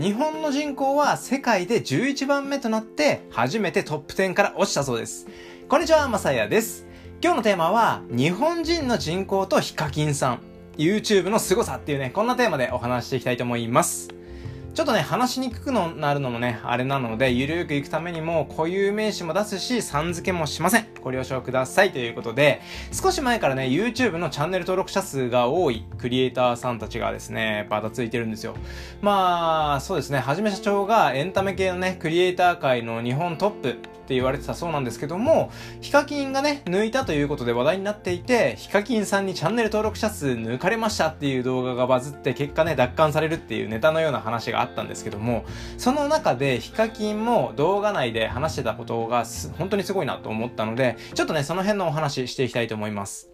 日本の人口は世界で11番目となって初めてトップ10から落ちたそうです。こんにちは、まさやです。今日のテーマは日本人の人口とヒカキンさん、YouTube の凄さっていうね、こんなテーマでお話していきたいと思います。ちょっとね、話しにくくなるのもね、あれなので、ゆるーく行くためにも固有名詞も出すし、さん付けもしません。ご了承くださいということで、少し前からね、YouTube のチャンネル登録者数が多いクリエイターさんたちがですね、バタついてるんですよ。まあ、そうですね、はじめ社長がエンタメ系のね、クリエイター界の日本トップって言われてたそうなんですけども、ヒカキンがね、抜いたということで話題になっていて、ヒカキンさんにチャンネル登録者数抜かれましたっていう動画がバズって、結果ね、奪還されるっていうネタのような話があったんですけども、その中でヒカキンも動画内で話してたことが本当にすごいなと思ったので、ちょっとね、その辺のお話していきたいと思います。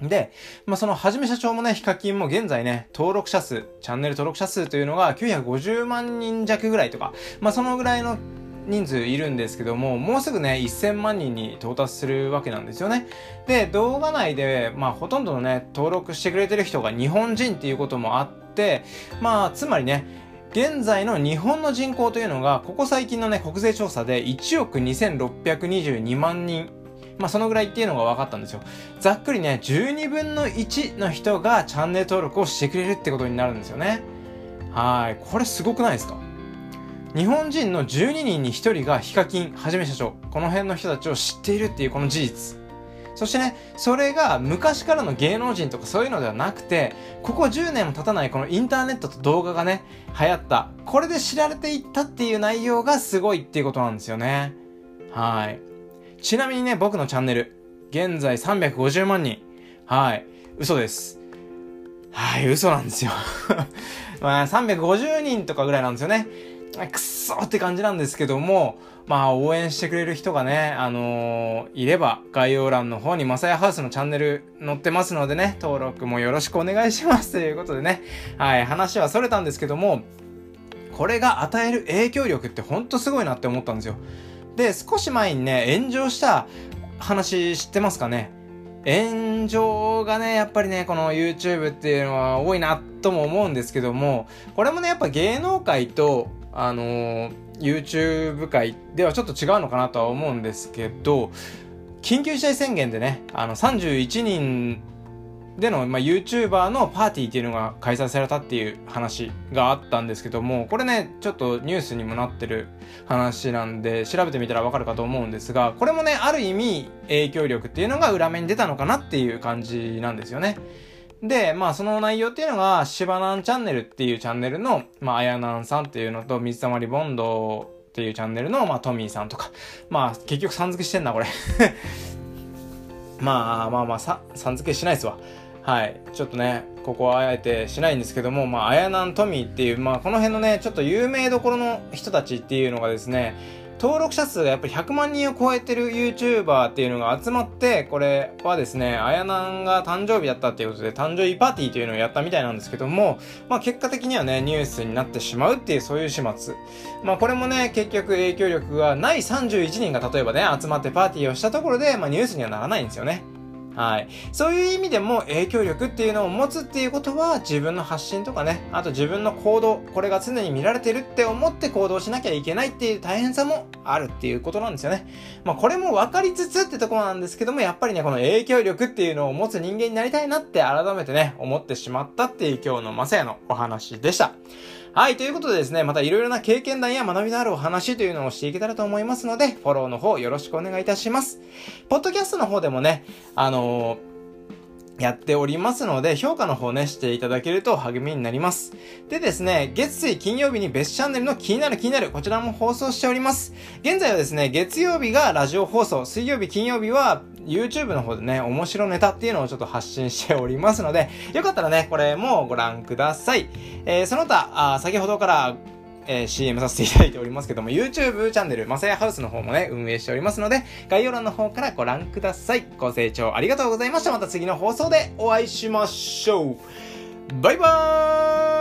で、まあ、その、はじめ社長もね、ヒカキンも現在ね、登録者数、チャンネル登録者数というのが950万人弱ぐらいとか、まあ、そのぐらいの人数いるんですけども、もうすぐね、1000万人に到達するわけなんですよね。で、動画内で、まあ、ほとんどのね、登録してくれてる人が日本人っていうこともあって、まあ、つまりね、現在の日本の人口というのが、ここ最近のね、国税調査で1億2622万人まあそのぐらいっていうのが分かったんですよ。ざっくりね、12分の1の人がチャンネル登録をしてくれるってことになるんですよね。はい。これすごくないですか？日本人の12人に1人がヒカキン、はじめ社長、この辺の人たちを知っているっていうこの事実。そしてね、それが昔からの芸能人とかそういうのではなくて、ここ10年も経たないこのインターネットと動画がね、流行った。これで知られていったっていう内容がすごいっていうことなんですよね。はい。ちなみにね、僕のチャンネル、現在350万人。はい。嘘です。はい、嘘なんですよ。まあ、350人とかぐらいなんですよね。くっそって感じなんですけども、まあ応援してくれる人がね、あのー、いれば概要欄の方にマサヤハウスのチャンネル載ってますのでね、登録もよろしくお願いします。ということでね、はい、話はそれたんですけども、これが与える影響力ってほんとすごいなって思ったんですよ。で、少し前にね、炎上した話知ってますかね。炎上がね、やっぱりね、この YouTube っていうのは多いなとも思うんですけども、これもね、やっぱ芸能界とあのー、YouTube 界ではちょっと違うのかなとは思うんですけど、緊急事態宣言でね、あの、31人での、まあ、YouTuber のパーティーっていうのが開催されたっていう話があったんですけども、これね、ちょっとニュースにもなってる話なんで、調べてみたらわかるかと思うんですが、これもね、ある意味影響力っていうのが裏目に出たのかなっていう感じなんですよね。で、まあその内容っていうのが、しばなんチャンネルっていうチャンネルの、まああやなんさんっていうのと、水溜りボンドっていうチャンネルの、まあトミーさんとか、まあ結局さん付けしてんな、これ まあまあまあさ、さん付けしないですわ。はい。ちょっとね、ここはあえてしないんですけども、まあ、あやなんトミーっていう、まあ、この辺のね、ちょっと有名どころの人たちっていうのがですね、登録者数がやっぱり100万人を超えてる YouTuber っていうのが集まって、これはですね、あやなんが誕生日だったっていうことで、誕生日パーティーというのをやったみたいなんですけども、まあ結果的にはね、ニュースになってしまうっていう、そういう始末。まあこれもね、結局影響力がない31人が例えばね、集まってパーティーをしたところで、まあニュースにはならないんですよね。はい。そういう意味でも影響力っていうのを持つっていうことは自分の発信とかね、あと自分の行動、これが常に見られてるって思って行動しなきゃいけないっていう大変さもあるっていうことなんですよね。まあこれも分かりつつってところなんですけども、やっぱりね、この影響力っていうのを持つ人間になりたいなって改めてね、思ってしまったっていう今日のまさやのお話でした。はい、ということでですね、またいろいろな経験談や学びのあるお話というのをしていけたらと思いますので、フォローの方よろしくお願いいたします。ポッドキャストの方でもね、あのーやっておりますので、評価の方ね、していただけると励みになります。でですね、月水金曜日に別チャンネルの気になる気になる、こちらも放送しております。現在はですね、月曜日がラジオ放送、水曜日、金曜日は YouTube の方でね、面白ネタっていうのをちょっと発信しておりますので、よかったらね、これもご覧ください。えー、その他、あ先ほどからえー、CM させていただいておりますけども、YouTube チャンネル、まさやハウスの方もね、運営しておりますので、概要欄の方からご覧ください。ご清聴ありがとうございました。また次の放送でお会いしましょう。バイバーイ